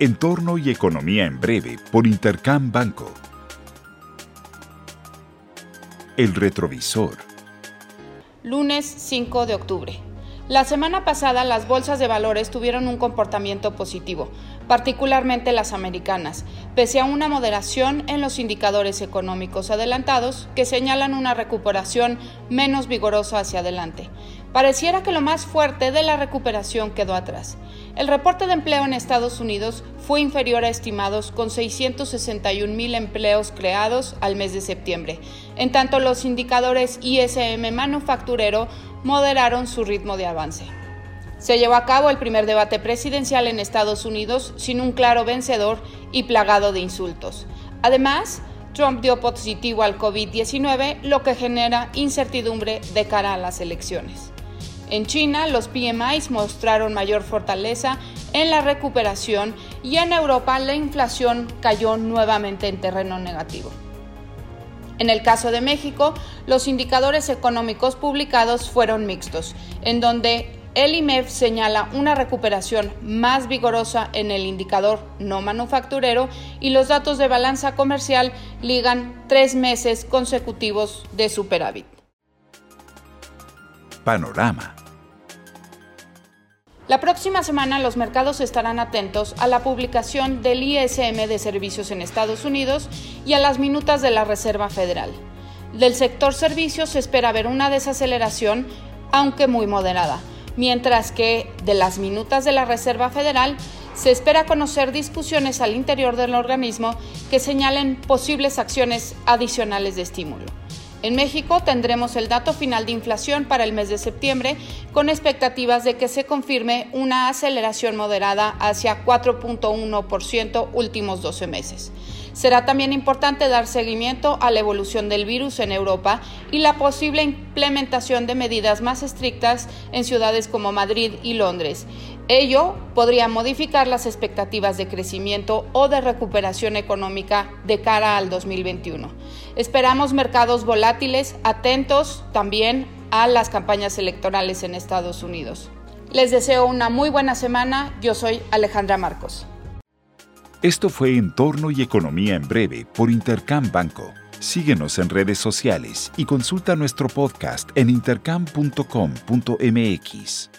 Entorno y Economía en Breve por Intercam Banco. El retrovisor. Lunes 5 de octubre. La semana pasada las bolsas de valores tuvieron un comportamiento positivo, particularmente las americanas, pese a una moderación en los indicadores económicos adelantados que señalan una recuperación menos vigorosa hacia adelante. Pareciera que lo más fuerte de la recuperación quedó atrás. El reporte de empleo en Estados Unidos fue inferior a estimados con 661 mil empleos creados al mes de septiembre. En tanto, los indicadores ISM manufacturero moderaron su ritmo de avance. Se llevó a cabo el primer debate presidencial en Estados Unidos sin un claro vencedor y plagado de insultos. Además, Trump dio positivo al COVID-19, lo que genera incertidumbre de cara a las elecciones. En China, los PMIs mostraron mayor fortaleza en la recuperación y en Europa la inflación cayó nuevamente en terreno negativo. En el caso de México, los indicadores económicos publicados fueron mixtos, en donde el IMEF señala una recuperación más vigorosa en el indicador no manufacturero y los datos de balanza comercial ligan tres meses consecutivos de superávit. Panorama. La próxima semana los mercados estarán atentos a la publicación del ISM de servicios en Estados Unidos y a las minutas de la Reserva Federal. Del sector servicios se espera ver una desaceleración, aunque muy moderada, mientras que de las minutas de la Reserva Federal se espera conocer discusiones al interior del organismo que señalen posibles acciones adicionales de estímulo. En México tendremos el dato final de inflación para el mes de septiembre con expectativas de que se confirme una aceleración moderada hacia 4.1% últimos 12 meses. Será también importante dar seguimiento a la evolución del virus en Europa y la posible implementación de medidas más estrictas en ciudades como Madrid y Londres. Ello podría modificar las expectativas de crecimiento o de recuperación económica de cara al 2021. Esperamos mercados volátiles, atentos también a las campañas electorales en Estados Unidos. Les deseo una muy buena semana. Yo soy Alejandra Marcos. Esto fue Entorno y Economía en Breve por Intercam Banco. Síguenos en redes sociales y consulta nuestro podcast en intercam.com.mx.